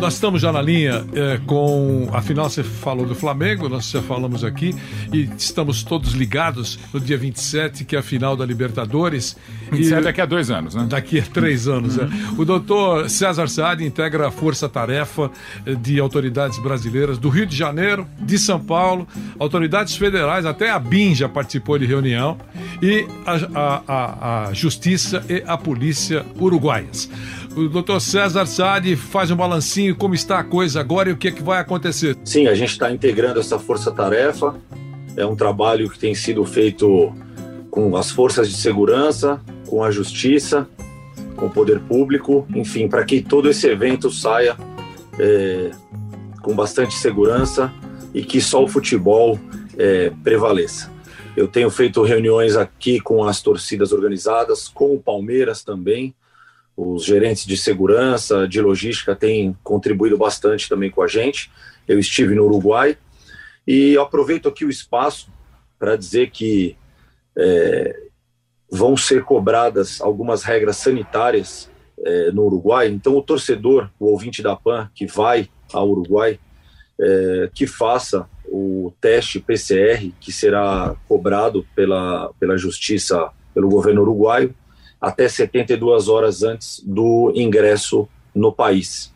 Nós estamos já na linha é, com. Afinal, você falou do Flamengo, nós já falamos aqui, e estamos todos ligados no dia 27, que é a final da Libertadores. 27 E- daqui a dois anos, né? Daqui a três anos. é. O doutor César Saad integra a força-tarefa eh, de autoridades brasileiras do Rio de Janeiro, de São Paulo, autoridades federais, até a BIM já participou de reunião, e a, a- a- a Justiça e a Polícia Uruguaias. O doutor César Saad faz um balancinho como está a coisa agora e o que, é que vai acontecer. Sim, a gente está integrando essa força-tarefa. É um trabalho que tem sido feito com as forças de segurança, com a justiça, com o poder público, enfim, para que todo esse evento saia é, com bastante segurança e que só o futebol é, prevaleça. Eu tenho feito reuniões aqui com as torcidas organizadas, com o Palmeiras também. Os gerentes de segurança, de logística têm contribuído bastante também com a gente. Eu estive no Uruguai e aproveito aqui o espaço para dizer que é, vão ser cobradas algumas regras sanitárias é, no Uruguai. Então, o torcedor, o ouvinte da PAN que vai ao Uruguai, é, que faça o teste PCR que será cobrado pela, pela justiça, pelo governo uruguaio, até 72 horas antes do ingresso no país.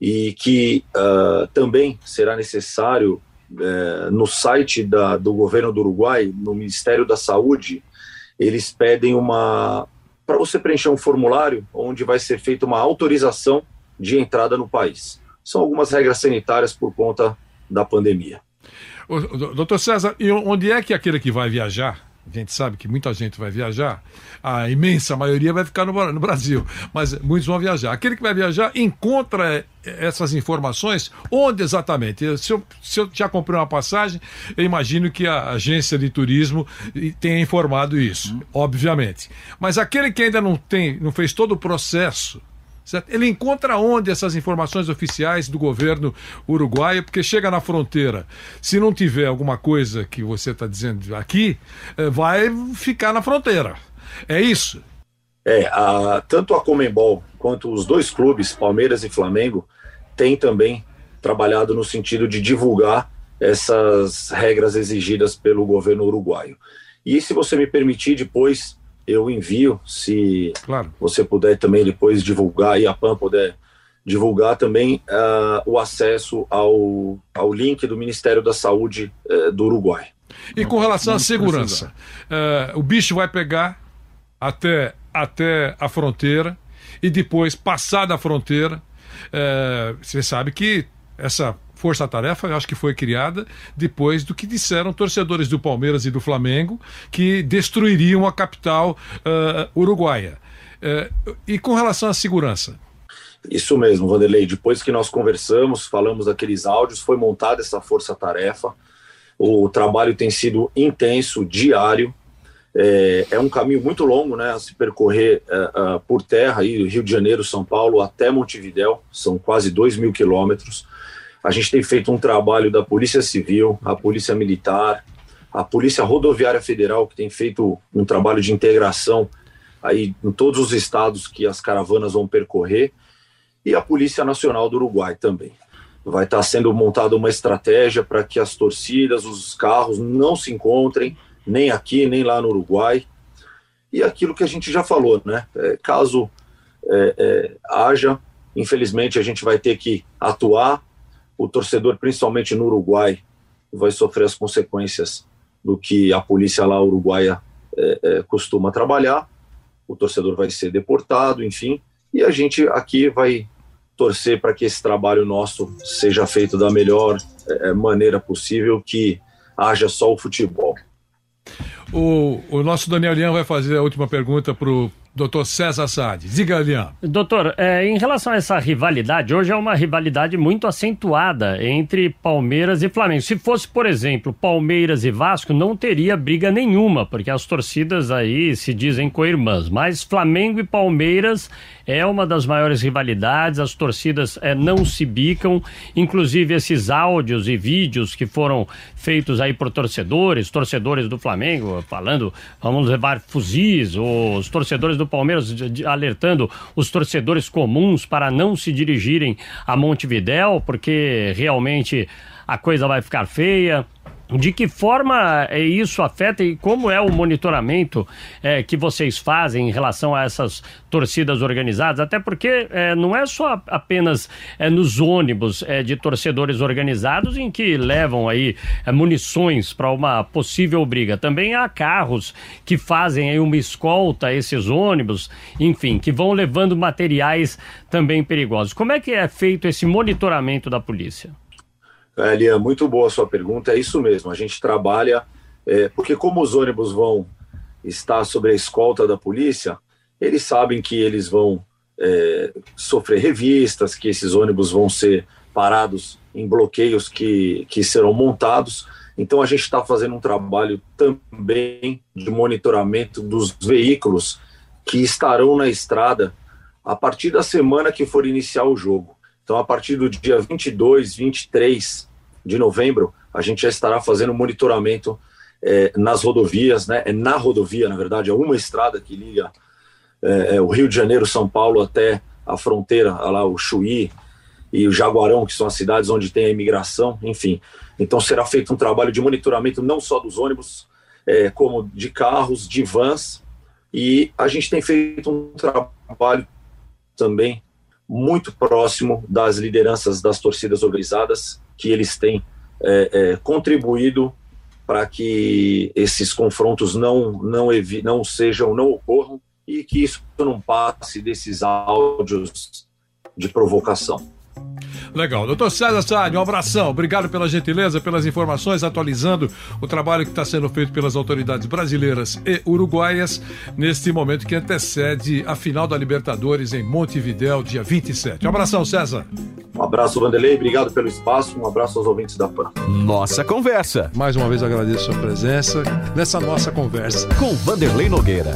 E que ah, também será necessário, eh, no site da, do governo do Uruguai, no Ministério da Saúde, eles pedem uma. para você preencher um formulário onde vai ser feita uma autorização de entrada no país. São algumas regras sanitárias por conta da pandemia. Doutor César, e onde é que aquele que vai viajar? A gente sabe que muita gente vai viajar, a imensa maioria vai ficar no, no Brasil, mas muitos vão viajar. Aquele que vai viajar encontra eh, essas informações onde exatamente? Se eu, se eu já comprei uma passagem, eu imagino que a agência de turismo eh, tenha informado isso, obviamente. Mas aquele que ainda não tem, não fez todo o processo Certo? Ele encontra onde essas informações oficiais do governo uruguaio, porque chega na fronteira, se não tiver alguma coisa que você está dizendo aqui, eh, vai ficar na fronteira. É isso? É, a- tanto a Comembol quanto os dois clubes, Palmeiras e Flamengo, têm também trabalhado no sentido de divulgar essas regras exigidas pelo governo uruguaio. E se você me permitir, depois eu envio, se Claro. você puder também depois divulgar e a PAN puder divulgar também ah, o acesso ao, ao link do Ministério da Saúde eh, do Uruguai. E com relação à segurança, eh, o bicho vai pegar até, até a fronteira e depois, passar da fronteira, eh, você sabe que essa força-tarefa, eu acho que foi criada depois do que disseram torcedores do Palmeiras e do Flamengo, que destruiriam a capital eh, uruguaia. Eh, e com relação à segurança, Isso mesmo, Vanderlei. Depois que nós conversamos, falamos daqueles áudios, foi montada essa força-tarefa. O trabalho tem sido intenso, diário. É, é um caminho muito longo, né? A se percorrer é, é, por terra, aí, Rio de Janeiro, São Paulo, até Montevidéu, são quase 2 mil quilômetros. A gente tem feito um trabalho da Polícia Civil, a Polícia Militar, a Polícia Rodoviária Federal, que tem feito um trabalho de integração aí em todos os estados que as caravanas vão percorrer e a Polícia Nacional do Uruguai também. Vai estar sendo montada uma estratégia para que as torcidas, os carros não se encontrem, nem aqui, nem lá no Uruguai. E aquilo que a gente já falou, né? É, caso é, é, haja, infelizmente a gente vai ter que atuar. O torcedor, principalmente no Uruguai, vai sofrer as consequências do que a polícia lá uruguaia é, é, costuma trabalhar. O torcedor vai ser deportado, enfim. E a gente aqui vai torcer para que esse trabalho nosso seja feito da melhor eh, maneira possível, que haja só o futebol. O, o nosso Daniel Lian vai fazer a última pergunta para o Doutor César Sade. Diga. Doutor, é, em relação a essa rivalidade, hoje é uma rivalidade muito acentuada entre Palmeiras e Flamengo. Se fosse, por exemplo, Palmeiras e Vasco, não teria briga nenhuma, porque as torcidas aí se dizem co-irmãs. Mas Flamengo e Palmeiras é uma das maiores rivalidades, as torcidas é, não se bicam, inclusive esses áudios e vídeos que foram feitos aí por torcedores, torcedores do Flamengo, falando vamos levar fuzis, os torcedores do Palmeiras alertando os torcedores comuns para não se dirigirem a Montevidéu, porque realmente a coisa vai ficar feia. De que forma é, isso afeta e como é o monitoramento é, que vocês fazem em relação a essas torcidas organizadas? Até porque é, não é só apenas é, nos ônibus é, de torcedores organizados em que levam aí é, munições para uma possível briga. Também há carros que fazem aí uma escolta a esses ônibus, enfim, que vão levando materiais também perigosos. Como é que é feito esse monitoramento da polícia? É, Lian, muito boa a sua pergunta. É isso mesmo. A gente trabalha, é, porque como os ônibus vão estar sob a escolta da polícia, eles sabem que eles vão é, sofrer revistas, que esses ônibus vão ser parados em bloqueios que, que serão montados. Então a gente está fazendo um trabalho também de monitoramento dos veículos que estarão na estrada a partir da semana que for iniciar o jogo. Então, a partir do dia 22, 23 de novembro, a gente já estará fazendo monitoramento é, nas rodovias, né? É na rodovia, na verdade, é uma estrada que liga é, é, o Rio de Janeiro, São Paulo até a fronteira, lá o Chuí e o Jaguarão, que são as cidades onde tem a imigração, enfim. Então será feito um trabalho de monitoramento não só dos ônibus, é, como de carros, de vans, e a gente tem feito um trabalho também muito próximo das lideranças das torcidas organizadas, que eles têm é, é, contribuído para que esses confrontos não, não, não sejam, não ocorram e que isso não passe desses áudios de provocação. Legal. Doutor César Saad, um abração. Obrigado pela gentileza, pelas informações, atualizando o trabalho que está sendo feito pelas autoridades brasileiras e uruguaias neste momento que antecede a final da Libertadores em Montevidéu, dia 27. Um abração, César. Um abraço, Vanderlei. Obrigado pelo espaço. Um abraço aos ouvintes da PAN. Nossa Conversa. Mais uma vez agradeço a sua presença nessa nossa conversa. Com Vanderlei Nogueira.